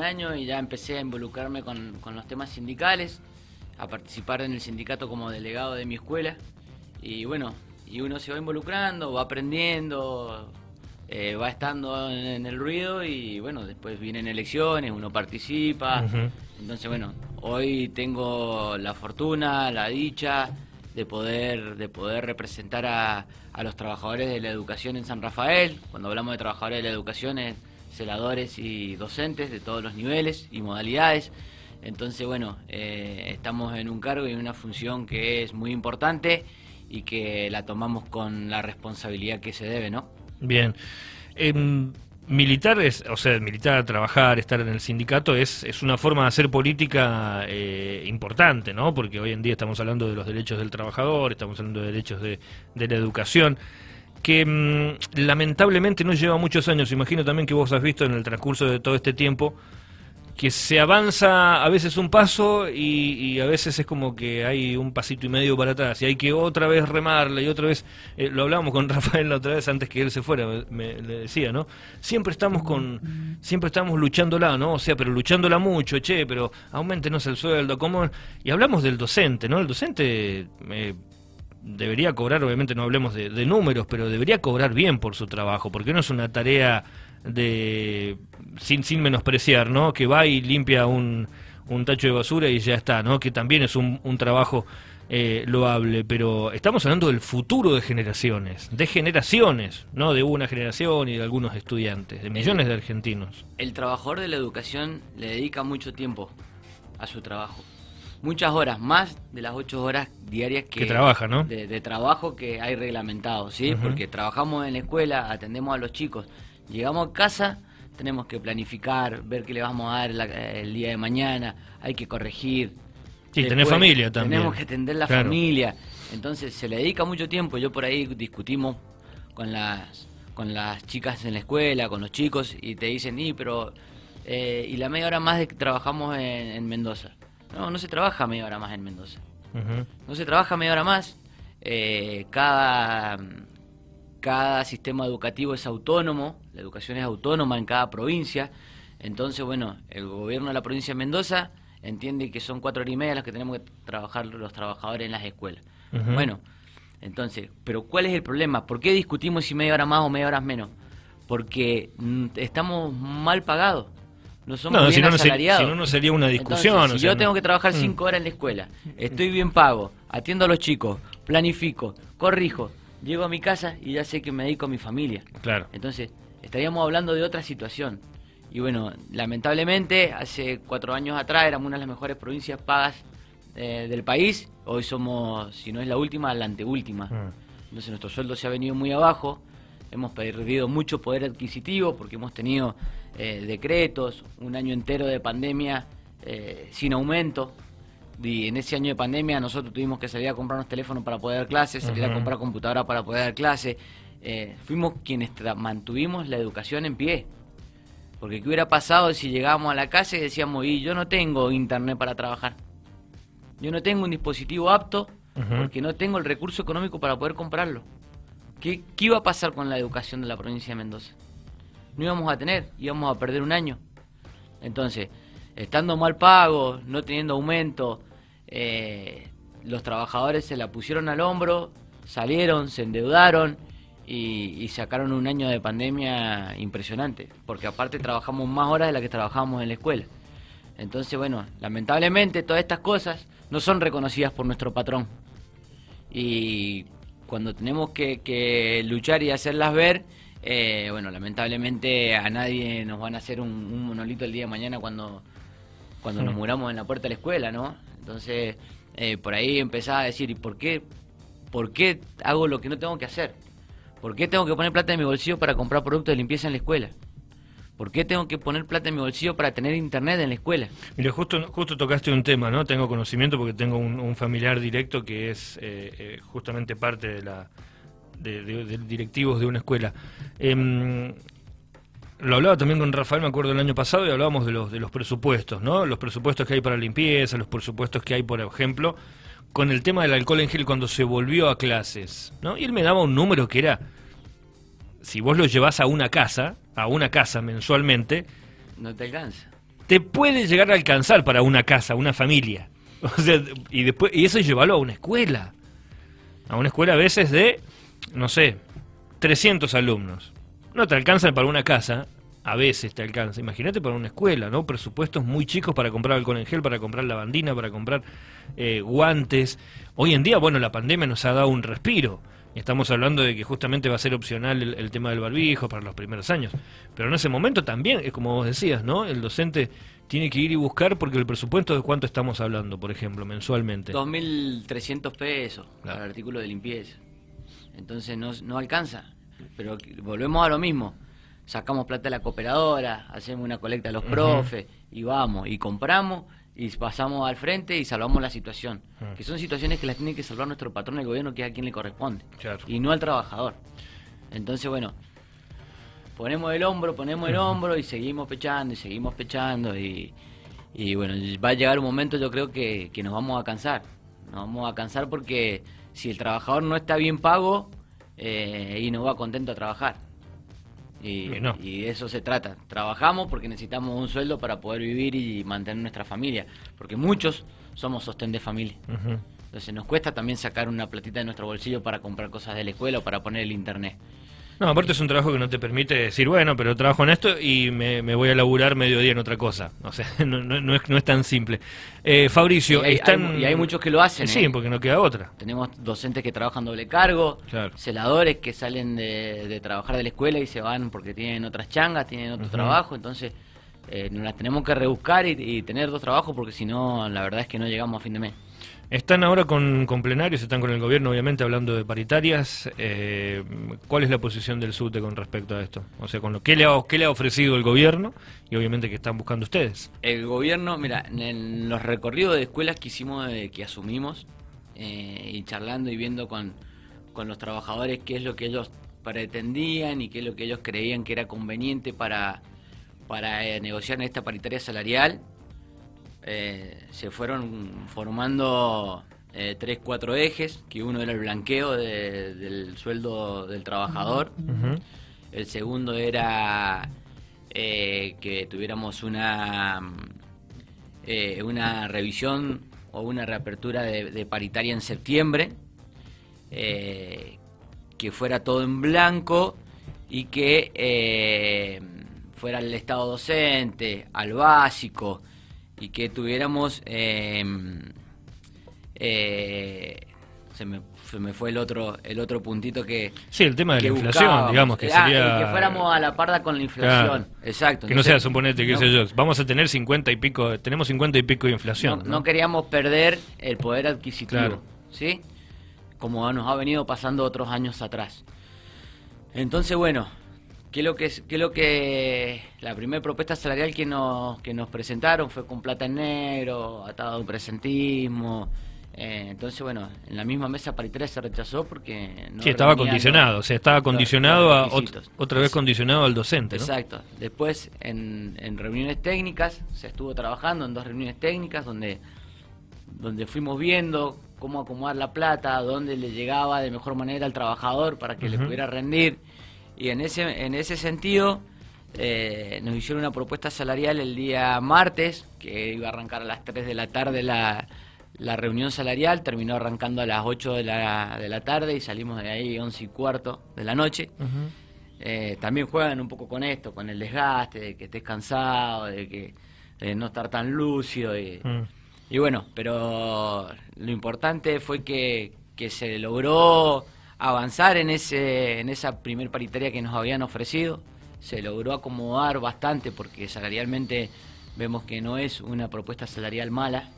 año y ya empecé a involucrarme con, los temas sindicales, a participar en el sindicato como delegado de mi escuela. Y bueno, y uno se va involucrando, va aprendiendo, eh, va estando en, el ruido y bueno, después vienen elecciones, uno participa. Entonces bueno, hoy tengo la fortuna, la dicha de poder, de poder representar a, a los trabajadores de la educación en San Rafael. Cuando hablamos de trabajadores de la educación es celadores y docentes de todos los niveles y modalidades. Entonces, bueno, eh, estamos en un cargo y en una función que es muy importante y que la tomamos con la responsabilidad que se debe, ¿no? Bien. Eh, militar es, o sea, militar, trabajar, estar en el sindicato es, es una forma de hacer política eh, importante, ¿no? Porque hoy en día estamos hablando de los derechos del trabajador, estamos hablando de derechos de, de la educación que mm, lamentablemente no lleva muchos años, imagino también que vos has visto en el transcurso de todo este tiempo, que se avanza a veces un paso y, a veces es como que hay un pasito y medio para atrás y hay que otra vez remarle y otra vez, eh, lo hablábamos con Rafael la otra vez antes que él se fuera, me, le decía, ¿no? Siempre estamos con, siempre estamos luchándola, ¿no? O sea, pero luchándola mucho, che, pero aumentenos el sueldo, ¿cómo? Y hablamos del docente, ¿no? El docente... Eh, debería cobrar, obviamente no hablemos de, números, pero debería cobrar bien por su trabajo, porque no es una tarea de sin, sin menospreciar, ¿no? Que va y limpia un, un tacho de basura y ya está, ¿no? Que también es un, un trabajo eh, loable, pero estamos hablando del futuro de generaciones, de generaciones, no de una generación y de algunos estudiantes, de millones de argentinos. El trabajador de la educación le dedica mucho tiempo a su trabajo muchas horas, más de las ocho horas diarias que, trabaja, ¿no? De, trabajo que hay reglamentado, ¿sí? Porque trabajamos en la escuela, atendemos a los chicos, llegamos a casa, tenemos que planificar, ver qué le vamos a dar el día de mañana, hay que corregir. Sí, tener familia también. Tenemos que atender la familia. Entonces se le dedica mucho tiempo. Yo por ahí discutimos con las con las chicas en la escuela, con los chicos, y te dicen, y pero eh, y la media hora más de que trabajamos en Mendoza. No, no se trabaja media hora más en Mendoza. No se trabaja media hora más. Eh, cada, cada sistema educativo es autónomo, la educación es autónoma en cada provincia. Entonces, bueno, el gobierno de la provincia de Mendoza entiende que son cuatro horas y media las que tenemos que trabajar los trabajadores en las escuelas. Bueno, entonces, pero ¿cuál es el problema? ¿Por qué discutimos si media hora más o media hora menos? Porque mm, estamos mal pagados no somos bien si no, asalariados. si no, no sería una discusión. si yo tengo que trabajar mm. cinco horas en la escuela, estoy bien pago, atiendo a los chicos, planifico, corrijo, llego a mi casa y ya sé que me dedico a mi familia. Claro. Entonces, estaríamos hablando de otra situación. Y bueno, lamentablemente, hace cuatro años atrás éramos una de las mejores provincias pagas eh, del país. Hoy somos, si no es la última, la anteúltima. Mm. Entonces, nuestro sueldo se ha venido muy abajo hemos perdido mucho poder adquisitivo porque hemos tenido eh, decretos, un año entero de pandemia eh, sin aumento. Y en ese año de pandemia nosotros tuvimos que salir a comprarnos teléfonos para poder dar clases, salir a comprar computadora para poder dar clases. Eh, fuimos quienes mantuvimos la educación en pie. Porque ¿qué hubiera pasado si llegábamos a la casa y decíamos, y yo no tengo internet para trabajar? Yo no tengo un dispositivo apto porque no tengo el recurso económico para poder comprarlo. ¿Qué, iba a pasar con la educación de la provincia de Mendoza? No íbamos a tener, íbamos a perder un año. Entonces, estando mal pagos, no teniendo aumento, eh, los trabajadores se la pusieron al hombro, salieron, se endeudaron y, sacaron un año de pandemia impresionante, porque aparte trabajamos más horas de las que trabajábamos en la escuela. Entonces, bueno, lamentablemente todas estas cosas no son reconocidas por nuestro patrón. Y cuando tenemos que, luchar y hacerlas ver, eh, bueno, lamentablemente a nadie nos van a hacer un, monolito el día de mañana cuando, cuando nos muramos en la puerta de la escuela, ¿no? Entonces, eh, por ahí empezaba a decir, ¿y por qué, por qué hago lo que no tengo que hacer? ¿Por qué tengo que poner plata en mi bolsillo para comprar productos de limpieza en la escuela? ¿Por qué tengo que poner plata en mi bolsillo para tener internet en la escuela? Mira, justo, justo tocaste un tema, ¿no? Tengo conocimiento porque tengo un, familiar directo que es eh, eh, justamente parte de la de, directivos de una escuela. Em, lo hablaba también con Rafael, me acuerdo el año pasado, y hablábamos de los, de los presupuestos, ¿no? Los presupuestos que hay para limpieza, los presupuestos que hay, por ejemplo, con el tema del alcohol en gel cuando se volvió a clases, ¿no? Y él me daba un número que era, si vos lo llevas a una casa, a una casa mensualmente. No te alcanza. te puede llegar a alcanzar para una casa, una familia. O sea, y después y eso llevarlo a una escuela. A una escuela a veces de, no sé, 300 alumnos. No te alcanzan para una casa, a veces te alcanza. Imagínate para una escuela, ¿no? Presupuestos muy chicos para comprar alcohol en gel, para comprar lavandina, para comprar eh, guantes. Hoy en día, bueno, la pandemia nos ha dado un respiro. Estamos hablando de que justamente va a ser opcional el, tema del barbijo para los primeros años. Pero en ese momento también, es como vos decías, ¿no? El docente tiene que ir y buscar porque el presupuesto de cuánto estamos hablando, por ejemplo, mensualmente. 2.300 pesos para el artículo de limpieza. Entonces no, no alcanza. Pero volvemos a lo mismo. Sacamos plata de la cooperadora, hacemos una colecta a los profes y vamos y compramos y pasamos al frente y salvamos la situación. Que son situaciones que las tiene que salvar nuestro patrón del gobierno, que es a quien le corresponde, y no al trabajador. Entonces, bueno, ponemos el hombro, ponemos el hombro y seguimos pechando y seguimos pechando y, y, bueno, va a llegar un momento yo creo que, que nos vamos a cansar. Nos vamos a cansar porque si el trabajador no está bien pago eh, y no va contento a trabajar. Y, de eso se trata. Trabajamos porque necesitamos un sueldo para poder vivir y mantener nuestra familia. Porque muchos somos sostén de familia. Entonces nos cuesta también sacar una platita de nuestro bolsillo para comprar cosas de la escuela o para poner el internet. No, aparte es un trabajo que no te permite decir, bueno, pero trabajo en esto y me, voy a laburar mediodía en otra cosa. O sea, no, no, es, no es tan simple. Eh, Fabricio, y hay, están... y hay muchos que lo hacen. Sí, ¿eh? porque no queda otra. Tenemos docentes que trabajan doble cargo, celadores que salen de, trabajar de la escuela y se van porque tienen otras changas, tienen otro trabajo, entonces eh, nos las tenemos que rebuscar y, y tener dos trabajos porque si no, la verdad es que no llegamos a fin de mes. Están ahora con, plenarios, están con el gobierno, obviamente, hablando de paritarias. Eh, ¿Cuál es la posición del SUTE con respecto a esto? O sea, con lo que le ha, qué le ha ofrecido el gobierno y obviamente que están buscando ustedes. El gobierno, mira, en los recorridos de escuelas que hicimos, que asumimos, eh, y charlando y viendo con, con los trabajadores qué es lo que ellos pretendían y qué es lo que ellos creían que era conveniente para, para eh, negociar en esta paritaria salarial, eh, se fueron formando eh, tres, cuatro ejes, que uno era el blanqueo del sueldo del trabajador, el segundo era eh, que tuviéramos una, una revisión o una reapertura de, paritaria en septiembre, que fuera todo en blanco y que fuera el estado docente, al básico, y que tuviéramos... Em, eh, se, me, se me fue el otro el otro puntito que sí el tema de la inflación digamos que ah, sería que fuéramos a la parda con la inflación. Exacto que no sea suponete que sé yo. Vamos a tener 50 y pico tenemos 50 y pico de inflación no, queríamos perder el poder adquisitivo sí como nos ha venido pasando otros años atrás. Entonces bueno ¿Qué lo que, qué lo que la primera propuesta salarial que nos, que nos presentaron fue con plata en negro, atado a un presentismo? Eh, entonces, bueno, en la misma mesa paritaria se rechazó porque... No sí, estaba condicionado, o sea, estaba condicionado a, otra vez condicionado al docente. Exacto. Después, en, en reuniones técnicas, se estuvo trabajando en dos reuniones técnicas donde, donde fuimos viendo cómo acomodar la plata, dónde le llegaba de mejor manera al trabajador para que le pudiera rendir y en ese, en ese sentido eh, nos hicieron una propuesta salarial el día martes, que iba a arrancar a las 3 de la tarde la, la reunión salarial, terminó arrancando a las 8 de la, de la tarde y salimos de ahí 11 y cuarto de la noche. Eh, también juegan un poco con esto, con el desgaste, de que estés cansado, de que no estar tan lúcido. Y, mm. y bueno, pero lo importante fue que, que se logró avanzar en, ese, en esa primer paritaria que nos habían ofrecido. Se logró acomodar bastante porque salarialmente vemos que no es una propuesta salarial mala,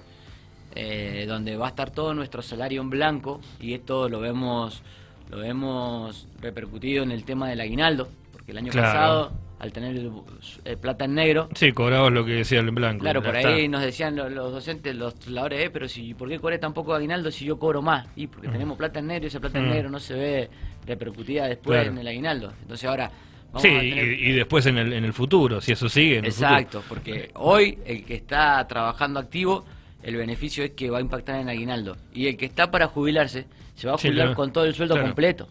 eh, donde va a estar todo nuestro salario en blanco y esto lo vemos, lo vemos repercutido en el tema del aguinaldo, porque el año pasado al tener el, plata en negro. Sí, cobrabas lo que decía el blanco. Claro, por ahí nos decían los, docentes, los trabajadores, eh, pero si, ¿por qué cobré tan poco aguinaldo si yo cobro más? Y porque mm. tenemos plata en negro y esa plata en mm. negro no se ve repercutida después en el aguinaldo. Entonces ahora... Vamos sí, y, después en el, en el futuro, si eso sigue. Exacto, porque hoy el que está trabajando activo, el beneficio es que va a impactar en el aguinaldo. Y el que está para jubilarse, se va a jubilar con todo el sueldo completo.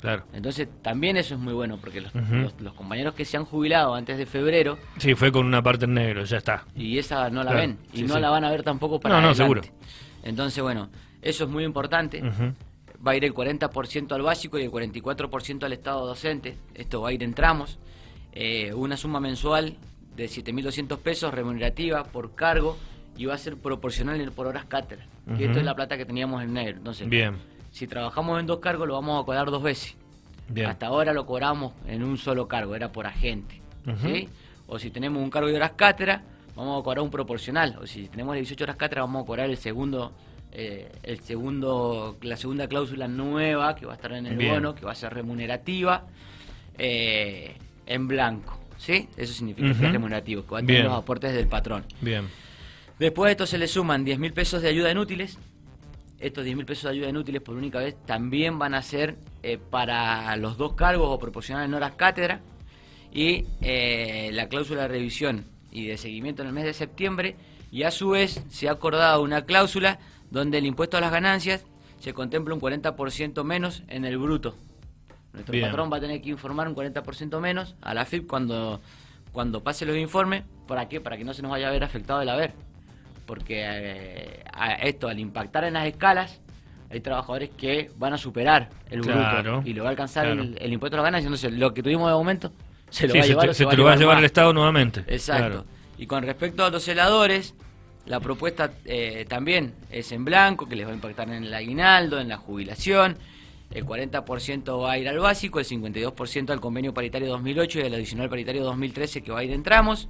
Claro. Entonces también eso es muy bueno, porque los, Ujú. los- los compañeros que se han jubilado antes de febrero, Sí, fue con una parte en negro, ya está. y esa no la Claro, ven, y sí, no sí. la van a ver tampoco para No, no, adelante. seguro. Entonces, bueno, eso es muy importante. Va a ir el 40% al básico y el 44% al Estado docente. Esto va a ir en tramos. Eh, una suma mensual de 7.200 pesos remunerativa por cargo y va a ser proporcional por horas cátedra. Que Ujú. esto es la plata que teníamos en negro. Entonces, Bien, si trabajamos en dos cargos, lo vamos a cobrar dos veces. bien. Hasta ahora lo cobramos en un solo cargo, era por agente. ¿sí? O si tenemos un cargo de horas cátedra, vamos a cobrar un proporcional. O si tenemos 18 horas cátedra, vamos a cobrar el segundo, eh, el segundo, la segunda cláusula nueva que va a estar en el Bien. bono, que va a ser remunerativa, eh, en blanco. ¿Sí? Eso significa que es remunerativo, que va a tener Bien. los aportes del patrón. Bien. Después de esto se le suman 10 mil pesos de ayuda inútiles. Estos 10 mil pesos de ayuda inútiles por única vez también van a ser eh, para los dos cargos o proporcional en horas cátedra. Y eh, la cláusula de revisión y de seguimiento en el mes de septiembre. Y a su vez se ha acordado una cláusula donde el impuesto a las ganancias se contempla un 40% menos en el bruto. Nuestro Bien. patrón va a tener que informar un 40% menos a la FIP cuando, cuando pase los informes. ¿Para qué? Para que no se nos vaya a ver afectado el haber. Porque eh, a esto, al impactar en las escalas, hay trabajadores que van a superar el Claro, bruto y lo va a alcanzar claro. el, el impuesto a las ganancias. Entonces, lo que tuvimos de momento se lo Sí, va a se llevar se va te lo va a llevar el Estado nuevamente. Exacto. Claro. Y con respecto a los celadores, la propuesta eh, también es en blanco, que les va a impactar en el aguinaldo, en la jubilación. El 40% va a ir al básico, el 52% al convenio paritario 2008 y el adicional paritario 2013 que va a ir en tramos.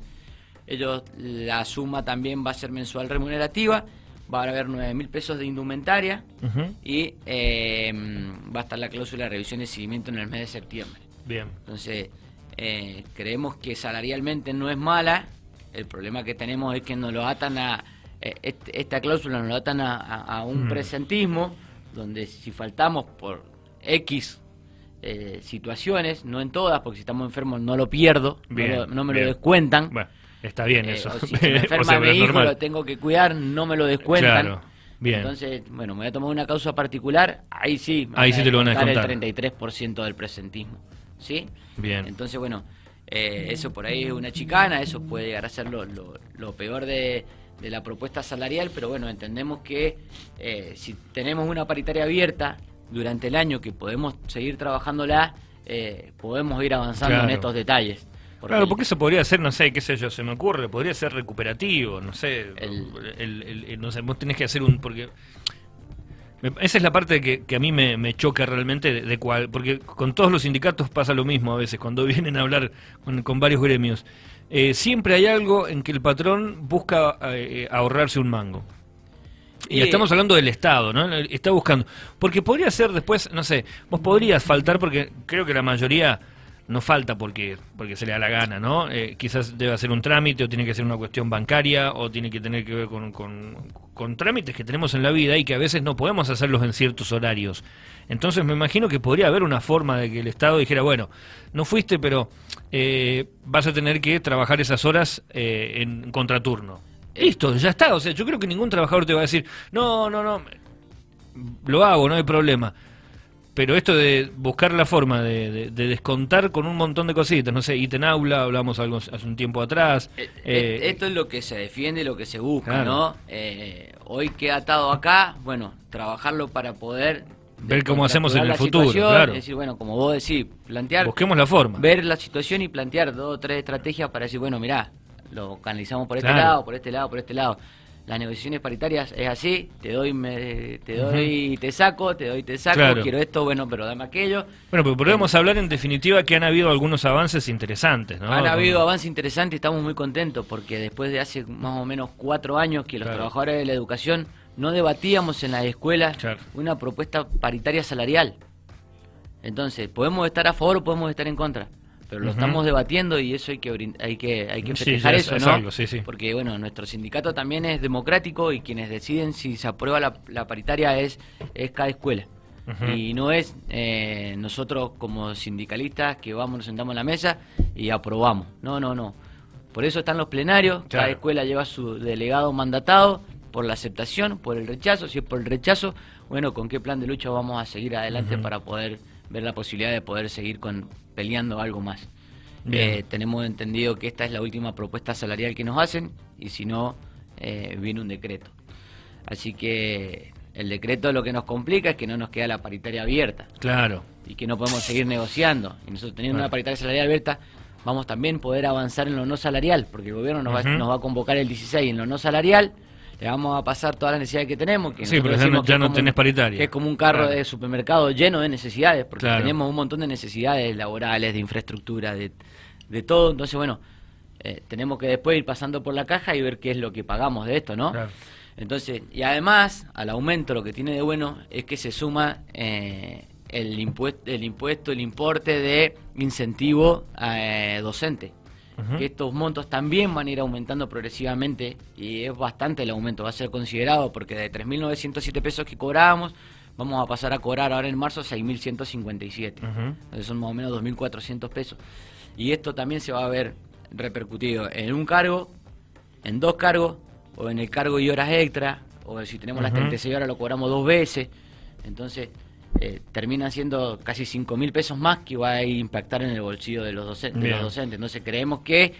Ellos, la suma también va a ser mensual remunerativa, va a haber 9 mil pesos de indumentaria y eh, va a estar la cláusula de revisión y seguimiento en el mes de septiembre. Bien. Entonces, eh, creemos que salarialmente no es mala. El problema que tenemos es que nos lo atan a. eh, esta cláusula nos lo atan a, un Mm. presentismo, donde si faltamos por X eh, situaciones, no en todas, porque si estamos enfermos no lo pierdo, no Bien, lo- no, me bien. lo descuentan. Bueno, está bien Eh, eso. o si me enferma O sea, mi hijo, normal. lo tengo que cuidar, no me lo descuentan. Claro, bien. Entonces, bueno, me voy a tomar una causa particular, ahí sí. me Ahí sí te lo van a descontar. El 33% del presentismo. ¿Sí? Bien. Entonces, bueno, eh, eso por ahí es una chicana, eso puede llegar a ser lo, lo- lo peor de, de la propuesta salarial, pero bueno, entendemos que eh, si tenemos una paritaria abierta durante el año que podemos seguir trabajánndala, eh, podemos ir avanzando en estos detalles. Claro, porque eso podría ser, no sé, qué sé yo, se me ocurre, podría ser recuperativo, no sé, El- el, el- no sé, vos tenés que hacer un, porque esa es la parte que, que a mí me, me choca realmente de, de cuál, porque con todos los sindicatos pasa lo mismo a veces, cuando vienen a hablar con, con varios gremios, Eh, siempre hay algo en que el patrón busca eh, ahorrarse un mango. Y Y- estamos hablando del Estado, ¿no? Está buscando. Porque podría ser después, no sé, vos podrías faltar porque creo que la mayoría no falta porque porque se le da la gana, ¿no? Eh, quizás debe hacer un trámite o tiene que ser una cuestión bancaria o tiene que tener que ver con, con, con trámites que tenemos en la vida y que a veces no podemos hacerlos en ciertos horarios. Entonces me imagino que podría haber una forma de que el Estado dijera, bueno, no fuiste, pero eh, vas a tener que trabajar esas horas eh, en contraturno. Listo, ya está. O sea, yo creo que ningún trabajador te va a decir, no, no, no, lo hago, no hay problema. Pero esto de buscar la forma de, de- de descontar con un montón de cositas, no sé, ítem aula, hablamos algo hace un tiempo atrás. Eh, eh, eh, Esto es lo que se defiende, lo que se busca, Claro. ¿no? Eh, hoy queda atado acá, bueno, trabajarlo para poder Ver cómo hacemos en el futuro, claro. Es decir, bueno, como vos decís, plantear, busquemos la forma. ver la situación y plantear dos o tres estrategias para decir, bueno, mirá, lo canalizamos por este Claro. lado, por este lado, por este lado. Las negociaciones paritarias es así, te doy, me, te doy, te saco, te doy, te saco, Claro. quiero esto, bueno, pero dame aquello. Bueno, pero podemos hablar en definitiva que han habido algunos avances interesantes, ¿no? Han habido avances interesantes y estamos muy contentos porque después de hace más o menos cuatro años que los Claro. trabajadores de la educación no debatíamos en las escuelas Claro. una propuesta paritaria salarial. Entonces, podemos estar a favor o podemos estar en contra, pero lo estamos debatiendo y eso hay que hay que hay que festejar eso, es ¿no? algo, sí, sí. Porque bueno, nuestro sindicato también es democrático y quienes deciden si se aprueba la, la paritaria es es cada escuela. Y no es eh, nosotros como sindicalistas que vamos, nos sentamos en la mesa y aprobamos. No, no, no. Por eso están los plenarios, cada escuela lleva su delegado mandatado por la aceptación, por el rechazo, si es por el rechazo, bueno, con qué plan de lucha vamos a seguir adelante para poder ver la posibilidad de poder seguir con peleando algo más. Eh, tenemos entendido que esta es la última propuesta salarial que nos hacen y si no, eh, viene un decreto. Así que el decreto lo que nos complica es que no nos queda la paritaria abierta Claro. y que no podemos seguir negociando. Y nosotros teniendo una paritaria salarial abierta, vamos también a poder avanzar en lo no salarial, porque el gobierno nos, va, nos va a convocar el 16 en lo no salarial, le vamos a pasar todas las necesidades que tenemos. Que Sí, pero ya no- ya tenés un- paritaria. Que es como un carro Claro. de supermercado lleno de necesidades, porque Claro. tenemos un montón de necesidades laborales, de infraestructura, de, de todo. Entonces, bueno, eh, tenemos que después ir pasando por la caja y ver qué es lo que pagamos de esto, ¿no? Claro. Entonces, y además, al aumento lo que tiene de bueno es que se suma eh, el, impuesto, el impuesto, el importe de incentivo eh, docente. Que estos montos también van a ir aumentando progresivamente y es bastante el aumento, va a ser considerado porque de 3.907 pesos que cobrábamos, vamos a pasar a cobrar ahora en marzo 6.157. Ujú. Entonces son más o menos 2.400 pesos. Y esto también se va a ver repercutido en un cargo, en dos cargos, o en el cargo y horas extra, o si tenemos las Ujú. 36 horas lo cobramos dos veces. Entonces eh, terminan siendo casi 5.000 pesos más que va a impactar en el bolsillo de los, de docentes. Entonces creemos que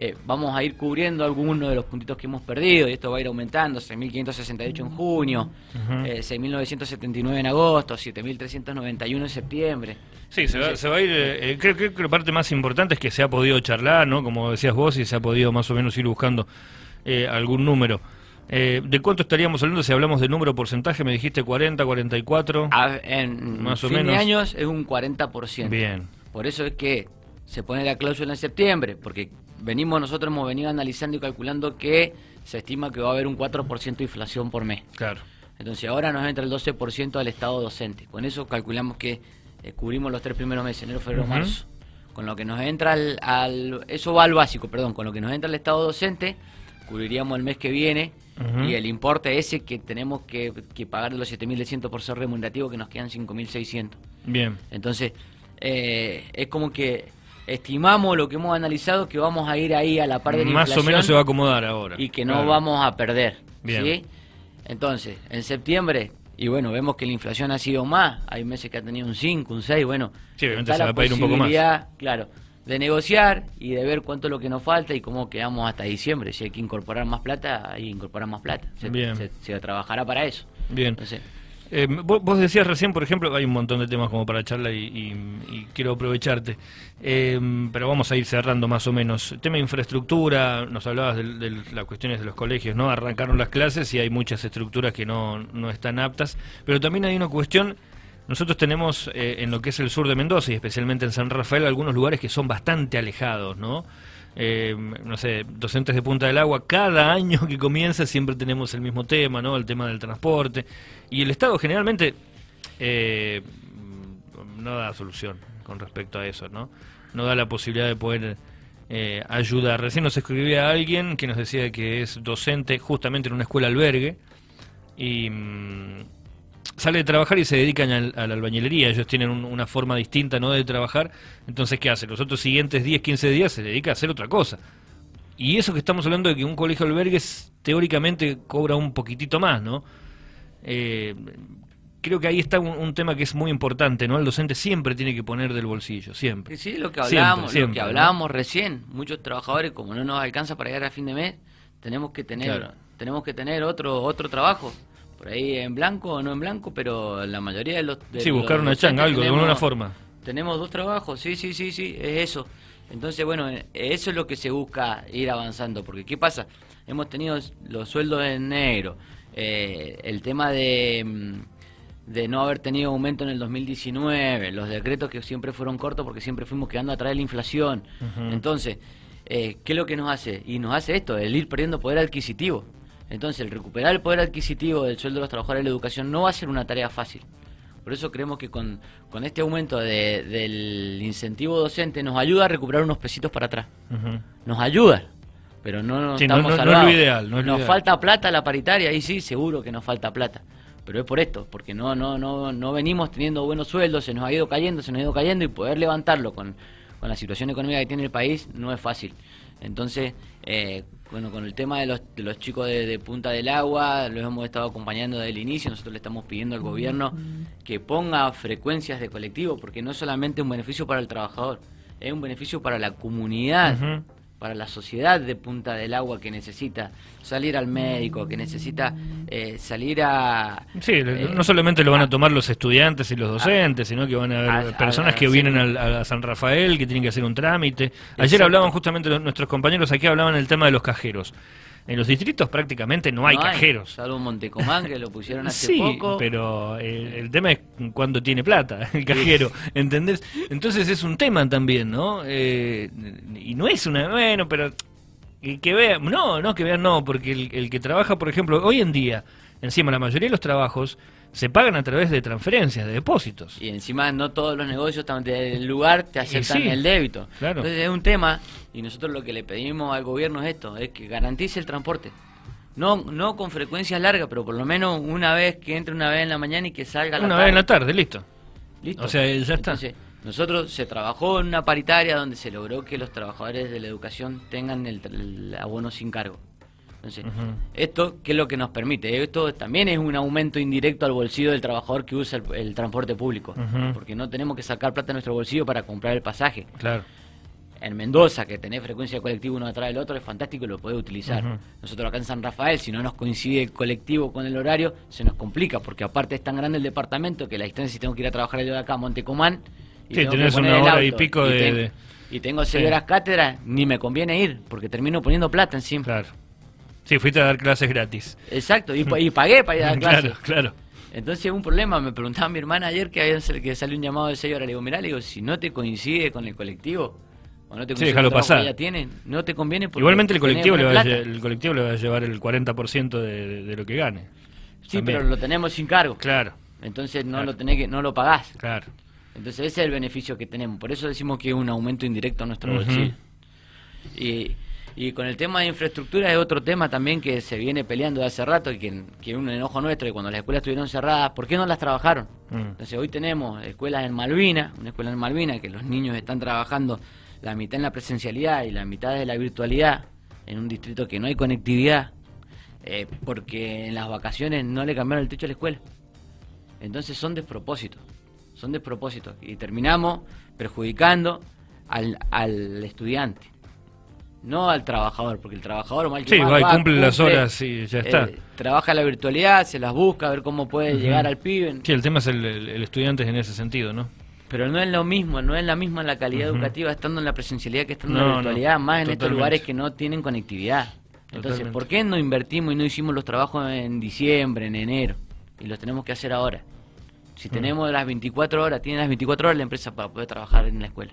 eh, vamos a ir cubriendo algunos de los puntitos que hemos perdido y esto va a ir aumentando, 6.568 en junio, Ujú. eh, 6.979 en agosto, 7.391 en septiembre. Sí, se va, se va a ir. eh, creo, creo que la parte más importante es que se ha podido charlar, ¿no? Como decías vos, y se ha podido más o menos ir buscando eh, algún número. Eh, ¿De cuánto estaríamos hablando si hablamos de número porcentaje? Me dijiste 40, 44. a- en Más o fin menos. de años es un 40%. Bien. Por eso es que se pone la cláusula en septiembre, porque venimos nosotros hemos venido analizando y calculando que se estima que va a haber un 4% de inflación por mes. Claro. Entonces ahora nos entra el 12% al Estado docente. Con eso calculamos que eh, cubrimos los tres primeros meses, enero, febrero, marzo. Con lo que nos entra al, al- Eso va al básico, perdón. Con lo que nos entra al Estado docente, cubriríamos el mes que viene y el importe ese que tenemos que, que pagar de los 7.100 por ser remunerativo, que nos quedan 5.600. Bien. Entonces, eh, es como que estimamos lo que hemos analizado que vamos a ir ahí a la par de la Más o menos se va a acomodar ahora. y que no Claro. vamos a perder. Bien. ¿sí? Entonces, en septiembre, y bueno, vemos que la inflación ha sido más, hay meses que ha tenido un 5, un 6, bueno, Sí, obviamente se va a pedir un poco más. Claro, de negociar y de ver cuánto es lo que nos falta y cómo quedamos hasta diciembre. Si hay que incorporar más plata, hay que incorporar más plata. Se, Bien. se- se trabajará para eso. Bien. Entonces, Eh, vos, vos decías recién, por ejemplo, hay un montón de temas como para charla y, y- y quiero aprovecharte, Eh, pero vamos a ir cerrando más o menos. Tema de infraestructura, nos hablabas de, de las cuestiones de los colegios, ¿no? Arrancaron las clases y hay muchas estructuras que no, no están aptas, pero también hay una cuestión, nosotros tenemos eh, en lo que es el sur de Mendoza y especialmente en San Rafael algunos lugares que son bastante alejados, ¿no? eh, no sé, docentes de Punta del Agua, cada año que comienza siempre tenemos el mismo tema, ¿no? El tema del transporte. Y el Estado generalmente eh, no da solución con respecto a eso, ¿no? No da la posibilidad de poder ayudar. Recién nos escribía alguien que nos decía que es docente justamente en una escuela albergue y mm, sale de trabajar y se dedican al- a la albañilería. Ellos tienen un- una forma distinta ¿no? de trabajar. Entonces, ¿qué hace? Los otros siguientes 10, 15 días se dedica a hacer otra cosa. Y eso que estamos hablando de que un colegio albergues teóricamente cobra un poquitito más, ¿no? Eh, creo que ahí está un, un tema que es muy importante, ¿no? El docente siempre tiene que poner del bolsillo, siempre. Sí, lo que Siempre, hablábamos, lo que ¿no? hablábamos recién, muchos trabajadores como no nos alcanza para llegar a fin de mes, tenemos que tener Claro. tenemos que tener otro otro trabajo. Por ahí en blanco o no en blanco, pero la mayoría de los de Sí, los buscar una changa, algo, de alguna forma. Tenemos dos trabajos, sí, sí, sí, sí, es eso. Entonces, bueno, eso es lo que se busca ir avanzando, porque ¿qué pasa? Hemos tenido los sueldos en negro, eh, el tema de, mm, de no haber tenido aumento en el 2019, los decretos que siempre fueron cortos porque siempre fuimos quedando atrás de la inflación. Entonces, eh, ¿qué es lo que nos hace? Y nos hace esto, el ir perdiendo poder adquisitivo. Entonces, el recuperar el poder adquisitivo del sueldo de los trabajadores de la educación no va a ser una tarea fácil. Por eso creemos que con, con este aumento de- del incentivo docente nos ayuda a recuperar unos pesitos para atrás. Nos ayuda, pero no nos Sí, estamos no- no es lo ideal, no es lo nos ideal. falta plata la paritaria, y sí, seguro que nos falta plata. Pero es por esto, porque no, no, no, no venimos teniendo buenos sueldos, se nos ha ido cayendo, se nos ha ido cayendo, y poder levantarlo con, con la situación económica que tiene el país no es fácil. Entonces, eh, bueno, con el tema de los, de los chicos de, Punta del Agua, los hemos estado acompañando desde el inicio. Nosotros le estamos pidiendo al gobierno que ponga frecuencias de colectivo, porque no es solamente un beneficio para el trabajador, es un beneficio para la comunidad para la sociedad de Punta del Agua que necesita salir al médico, que necesita eh, salir a... Sí, eh, no solamente lo van a, tomar los estudiantes y los docentes, sino que van a haber personas que vienen a, San Rafael, que tienen que hacer un trámite. Ayer hablaban justamente nuestros compañeros aquí, hablaban el tema de los cajeros. En los distritos prácticamente no hay cajeros. Salvo Montecomán, que lo pusieron hace sí, poco. pero el, tema es cuando tiene plata el cajero, ¿entendés? Entonces es un tema también, ¿no? Eh, y no es una... Bueno, pero que vean... No, no, que vean no, porque el, el que trabaja, por ejemplo, hoy en día, encima la mayoría de los trabajos se pagan a través de transferencias, de depósitos. Y encima no todos los negocios del lugar te aceptan el débito. Entonces es un tema y nosotros lo que le pedimos al gobierno es esto, es que garantice el transporte. No, no con frecuencias largas, pero por lo menos una vez que entre una vez en la mañana y que salga la Una vez en la tarde, listo. Listo. O sea, ya está. nosotros se trabajó en una paritaria donde se logró que los trabajadores de la educación tengan el abono sin cargo. Entonces, esto, ¿qué es lo que nos permite? Esto también es un aumento indirecto al bolsillo del trabajador que usa el, transporte público, porque no tenemos que sacar plata de nuestro bolsillo para comprar el pasaje. Claro. En Mendoza, que tenés frecuencia colectiva uno atrás del otro, es fantástico y lo puede utilizar. Nosotros acá en San Rafael, si no nos coincide el colectivo con el horario, se nos complica, porque aparte es tan grande el departamento que la distancia si tengo que ir a trabajar yo de acá a Montecomán... Y sí, tenés una hora y pico de, Y tengo seis horas cátedra, ni me conviene ir, porque termino poniendo plata encima. Claro. Sí, fuiste a dar clases gratis. Exacto, y, pagué para ir a dar clases. Claro, claro. Entonces un problema, me preguntaba mi hermana ayer que, había, que salió un llamado de 6 horas, le digo, mirá, le digo, si no te coincide con el colectivo, o no te coincide con pasar. que ya tienen, no te conviene porque Igualmente el colectivo, le va a, el colectivo le va a llevar el 40% de, de, lo que gane. Sí, pero lo tenemos sin cargo. Claro. Entonces no lo tenés que, no lo pagás. Claro. Entonces ese es el beneficio que tenemos. Por eso decimos que es un aumento indirecto a nuestro bolsillo. Y y con el tema de infraestructura es otro tema también que se viene peleando de hace rato y que, que un enojo nuestro, y cuando las escuelas estuvieron cerradas, ¿por qué no las trabajaron? Mm. Entonces hoy tenemos escuelas en Malvina, una escuela en Malvina, que los niños están trabajando la mitad en la presencialidad y la mitad de la virtualidad, en un distrito que no hay conectividad, eh, porque en las vacaciones no le cambiaron el techo a la escuela. Entonces son despropósitos, son despropósitos. Y terminamos perjudicando al, al estudiante no al trabajador, porque el trabajador mal que sí, va, cumple, las horas y ya está. Eh, trabaja la virtualidad, se las busca, a ver cómo puede llegar al pibe. Sí, el tema es el, estudiante en ese sentido, ¿no? Pero no es lo mismo, no es la misma la calidad educativa estando en la presencialidad que estando en la virtualidad, más en estos lugares que no tienen conectividad. Entonces, ¿por qué no invertimos y no hicimos los trabajos en diciembre, en enero? Y los tenemos que hacer ahora. Si tenemos las 24 horas, tiene las 24 horas la empresa para poder trabajar en la escuela.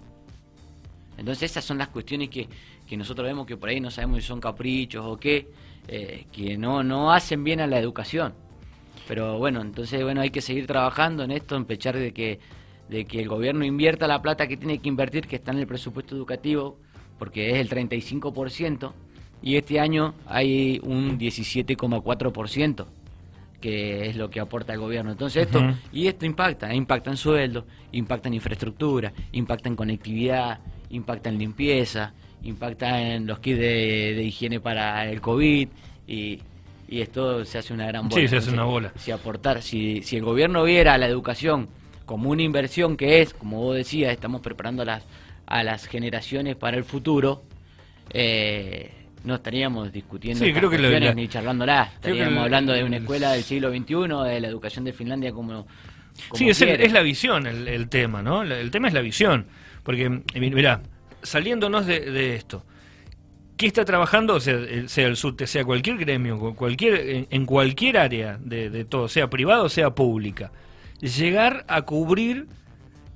Entonces esas son las cuestiones que, que nosotros vemos que por ahí no sabemos si son caprichos o qué, eh, que no, no hacen bien a la educación. Pero bueno, entonces bueno, hay que seguir trabajando en esto, en pechar de que, de que el gobierno invierta la plata que tiene que invertir, que está en el presupuesto educativo, porque es el 35%, y este año hay un 17,4% que es lo que aporta el gobierno. Entonces esto, y esto impacta, impacta en sueldo, impacta en infraestructura, impacta en conectividad, impacta en limpieza, impacta en los kits de, higiene para el COVID y, y, esto se hace una gran bola. Sí, se hace una bola. Si aportar, si, si el gobierno viera la educación como una inversión que es, como vos decías, estamos preparando a las, a las generaciones para el futuro, eh, no estaríamos discutiendo sí, creo que ni charlándolas. Estaríamos hablando de una escuela del siglo XXI, de la educación de Finlandia como... sí, es, es, la visión el, el tema, ¿no? El tema es la visión. Porque, mira, saliéndonos de, esto, ¿qué está trabajando, sea, sea el SUTE, sea cualquier gremio, cualquier, en, cualquier área de, todo, sea privado o sea pública? Llegar a cubrir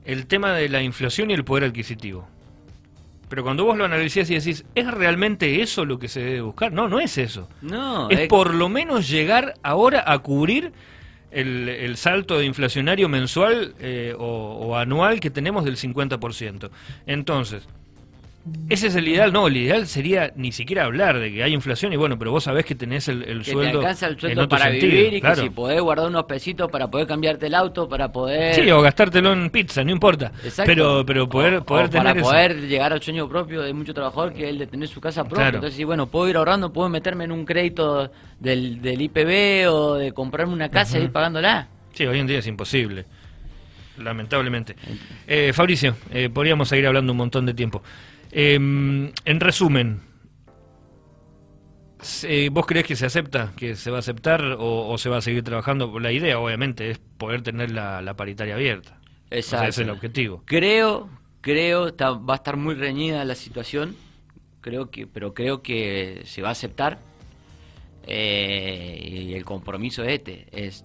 el tema de la inflación y el poder adquisitivo. Pero cuando vos lo analizás y decís, ¿es realmente eso lo que se debe buscar? No, no es eso. No, es, por lo menos llegar ahora a cubrir el, el salto inflacionario mensual eh, o, o, anual que tenemos del 50%. Entonces, ese es el ideal, no, el ideal sería ni siquiera hablar de que hay inflación y bueno, pero vos sabés que tenés el, el que sueldo. te alcanza el en sueldo otro para sentido, vivir y claro. que si podés guardar unos pesitos para poder cambiarte el auto, para poder... Sí, o gastártelo en pizza, no importa. Exacto. Pero, pero poder, O- poder o tener para eso. poder llegar al sueño propio de mucho trabajador que es el de tener su casa propia Claro. entonces sí, bueno puedo ir ahorrando puedo meterme en un crédito del, del IPB o de comprarme una casa y ir pagándola Sí, hoy en día es imposible. Lamentablemente. Eh, Fabricio, eh, podríamos seguir hablando un montón de tiempo. Eh, en resumen, ¿vos creés que se acepta, que se va a aceptar o, o se va a seguir trabajando? La idea, obviamente, es poder tener la, la paritaria abierta. O sea, Exacto. ese es el objetivo. creo creo está- va a estar muy reñida la situación creo que pero creo que se va a aceptar eh, y el compromiso es este es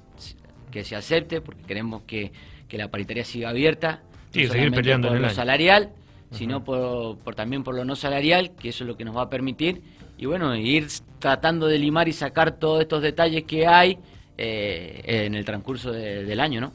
que se acepte porque queremos que, que la paritaria siga abierta Sí, no seguir peleando por en el lo año. salarial sino por, por también por lo no salarial que eso es lo que nos va a permitir. Y bueno ir tratando de limar y sacar todos estos detalles que hay eh, en el transcurso de- del año no